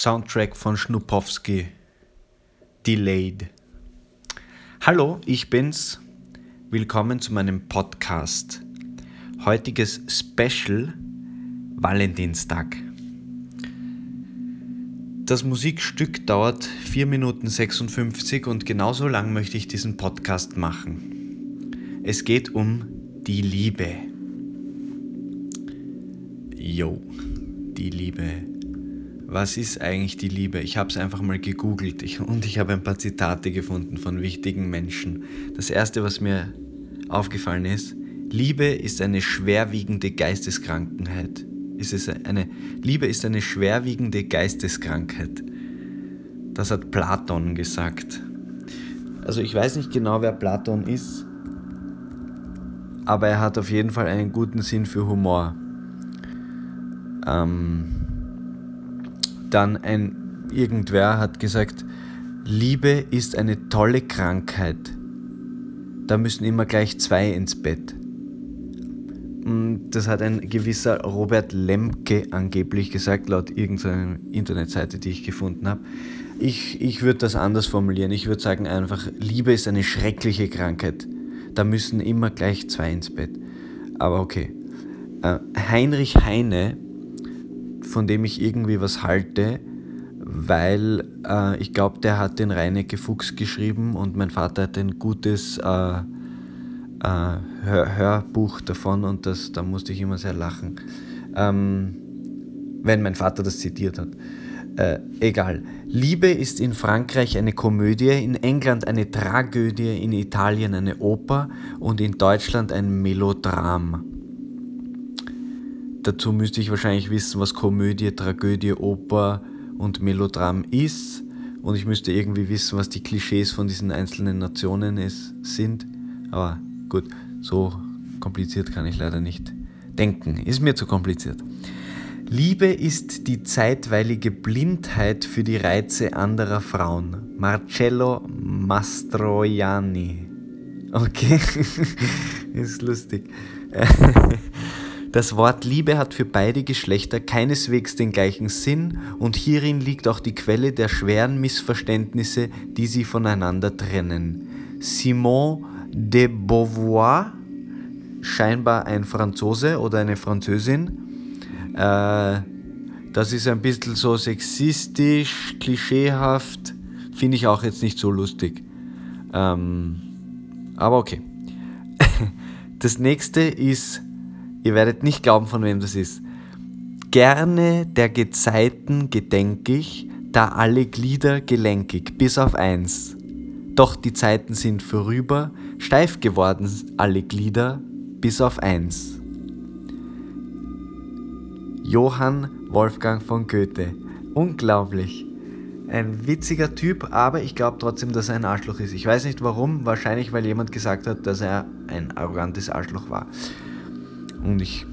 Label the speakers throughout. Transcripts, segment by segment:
Speaker 1: Soundtrack von Schnupowski. Delayed. Hallo, ich bin's. Willkommen zu meinem Podcast. Heutiges Special Valentinstag. Das Musikstück dauert 4 Minuten 56 und genauso lang möchte ich diesen Podcast machen. Es geht um die Liebe. Jo, die Liebe. Was ist eigentlich die Liebe? Ich habe es einfach mal gegoogelt ich, und ich habe ein paar Zitate gefunden von wichtigen Menschen. Das erste, was mir aufgefallen ist, Liebe ist eine schwerwiegende Geisteskrankheit ist es eine, Liebe ist eine schwerwiegende Geisteskrankheit. Das hat Platon gesagt. Also ich weiß nicht genau, wer Platon ist, aber er hat auf jeden Fall einen guten Sinn für Humor. Ähm, dann ein irgendwer hat gesagt, Liebe ist eine tolle Krankheit. Da müssen immer gleich zwei ins Bett. Das hat ein gewisser Robert Lemke angeblich gesagt, laut irgendeiner Internetseite, die ich gefunden habe. Ich, ich würde das anders formulieren. Ich würde sagen einfach, Liebe ist eine schreckliche Krankheit. Da müssen immer gleich zwei ins Bett. Aber okay. Äh, Heinrich Heine, von dem ich irgendwie was halte, weil äh, ich glaube, der hat den Reinecke Fuchs geschrieben und mein Vater hat ein gutes... Äh, äh, Hör Hörbuch davon und das, da musste ich immer sehr lachen, ähm, wenn mein Vater das zitiert hat. Äh, egal. Liebe ist in Frankreich eine Komödie, in England eine Tragödie, in Italien eine Oper und in Deutschland ein Melodram. Dazu müsste ich wahrscheinlich wissen, was Komödie, Tragödie, Oper und Melodram ist. Und ich müsste irgendwie wissen, was die Klischees von diesen einzelnen Nationen ist, sind. Aber Gut, so kompliziert kann ich leider nicht denken. Ist mir zu kompliziert. Liebe ist die zeitweilige Blindheit für die Reize anderer Frauen. Marcello Mastroianni. Okay, ist lustig. Das Wort Liebe hat für beide Geschlechter keineswegs den gleichen Sinn und hierin liegt auch die Quelle der schweren Missverständnisse, die sie voneinander trennen. Simon de Beauvoir, scheinbar ein Franzose oder eine Französin. Äh, das ist ein bisschen so sexistisch, klischeehaft, finde ich auch jetzt nicht so lustig. Ähm, aber okay. Das nächste ist, ihr werdet nicht glauben, von wem das ist. Gerne der Gezeiten gedenk ich, da alle Glieder gelenkig, bis auf eins. Doch die Zeiten sind vorüber, steif geworden alle Glieder, bis auf eins. Johann Wolfgang von Goethe. Unglaublich. Ein witziger Typ, aber ich glaube trotzdem, dass er ein Arschloch ist. Ich weiß nicht warum, wahrscheinlich weil jemand gesagt hat, dass er ein arrogantes Arschloch war. Und ich.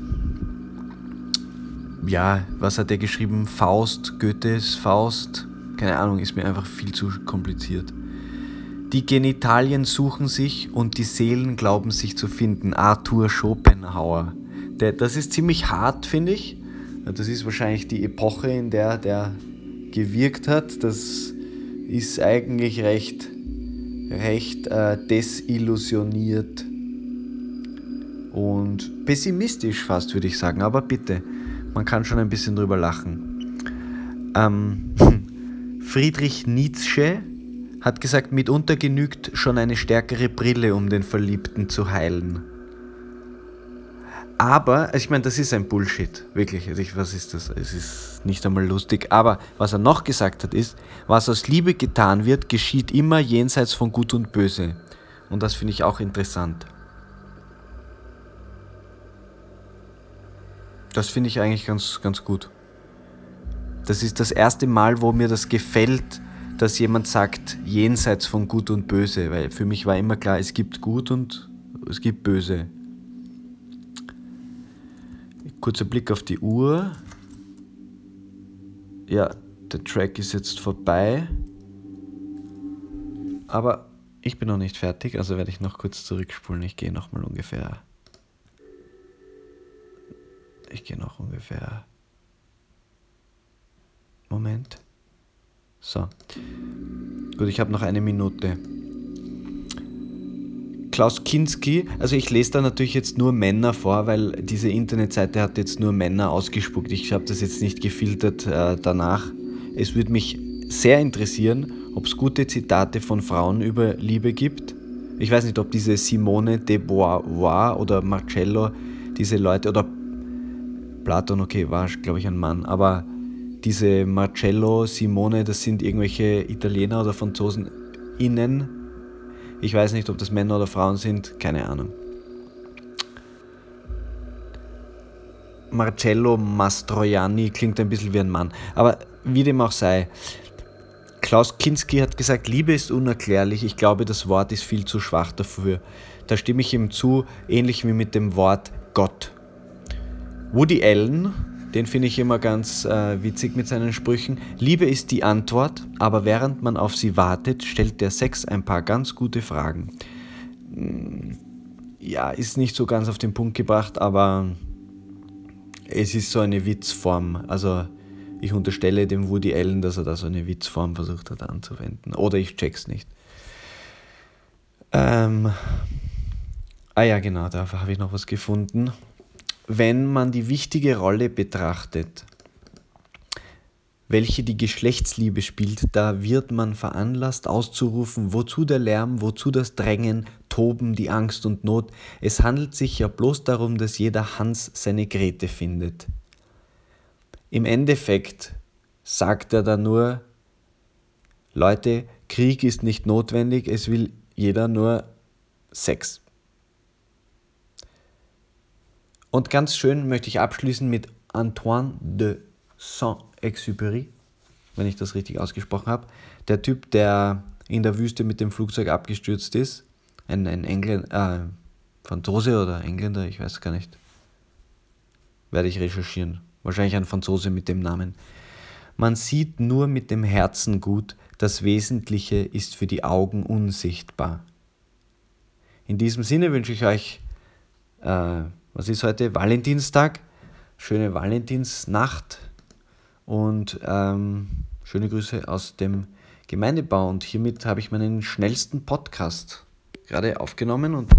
Speaker 1: Ja, was hat er geschrieben? Faust, Goethes Faust? Keine Ahnung, ist mir einfach viel zu kompliziert. Die Genitalien suchen sich und die Seelen glauben sich zu finden. Arthur Schopenhauer. Der, das ist ziemlich hart, finde ich. Das ist wahrscheinlich die Epoche, in der der gewirkt hat. Das ist eigentlich recht, recht äh, desillusioniert und pessimistisch fast, würde ich sagen. Aber bitte, man kann schon ein bisschen drüber lachen. Ähm, Friedrich Nietzsche hat gesagt, mitunter genügt schon eine stärkere Brille, um den Verliebten zu heilen. Aber, also ich meine, das ist ein Bullshit, wirklich. Also ich, was ist das? Es ist nicht einmal lustig. Aber was er noch gesagt hat, ist, was aus Liebe getan wird, geschieht immer jenseits von Gut und Böse. Und das finde ich auch interessant. Das finde ich eigentlich ganz, ganz gut. Das ist das erste Mal, wo mir das gefällt, dass jemand sagt, jenseits von Gut und Böse, weil für mich war immer klar, es gibt Gut und es gibt Böse. Kurzer Blick auf die Uhr. Ja, der Track ist jetzt vorbei. Aber ich bin noch nicht fertig, also werde ich noch kurz zurückspulen. Ich gehe noch mal ungefähr. Ich gehe noch ungefähr. Moment. So. Gut, ich habe noch eine Minute. Klaus Kinski, also ich lese da natürlich jetzt nur Männer vor, weil diese Internetseite hat jetzt nur Männer ausgespuckt. Ich habe das jetzt nicht gefiltert äh, danach. Es würde mich sehr interessieren, ob es gute Zitate von Frauen über Liebe gibt. Ich weiß nicht, ob diese Simone de Beauvoir oder Marcello, diese Leute, oder Platon, okay, war glaube ich ein Mann, aber diese Marcello, Simone, das sind irgendwelche Italiener oder Franzosen innen, ich weiß nicht, ob das Männer oder Frauen sind, keine Ahnung. Marcello Mastroianni klingt ein bisschen wie ein Mann. Aber wie dem auch sei, Klaus Kinski hat gesagt, Liebe ist unerklärlich. Ich glaube, das Wort ist viel zu schwach dafür. Da stimme ich ihm zu, ähnlich wie mit dem Wort Gott. Woody Allen den finde ich immer ganz äh, witzig mit seinen Sprüchen. Liebe ist die Antwort, aber während man auf sie wartet, stellt der Sex ein paar ganz gute Fragen. Hm, ja, ist nicht so ganz auf den Punkt gebracht, aber es ist so eine Witzform. Also ich unterstelle dem Woody Allen, dass er da so eine Witzform versucht hat anzuwenden. Oder ich check's nicht. Ähm, ah ja, genau, da habe ich noch was gefunden wenn man die wichtige Rolle betrachtet, welche die Geschlechtsliebe spielt, da wird man veranlasst auszurufen, wozu der Lärm, wozu das Drängen, Toben, die Angst und Not. Es handelt sich ja bloß darum, dass jeder Hans seine Grete findet. Im Endeffekt sagt er da nur, Leute, Krieg ist nicht notwendig, es will jeder nur Sex. Und ganz schön möchte ich abschließen mit Antoine de Saint-Exupéry, wenn ich das richtig ausgesprochen habe. Der Typ, der in der Wüste mit dem Flugzeug abgestürzt ist. Ein, ein Engländer, äh, Franzose oder Engländer, ich weiß gar nicht. Werde ich recherchieren. Wahrscheinlich ein Franzose mit dem Namen. Man sieht nur mit dem Herzen gut, das Wesentliche ist für die Augen unsichtbar. In diesem Sinne wünsche ich euch äh, was ist heute? Valentinstag. Schöne Valentinsnacht und ähm, schöne Grüße aus dem Gemeindebau. Und hiermit habe ich meinen schnellsten Podcast gerade aufgenommen und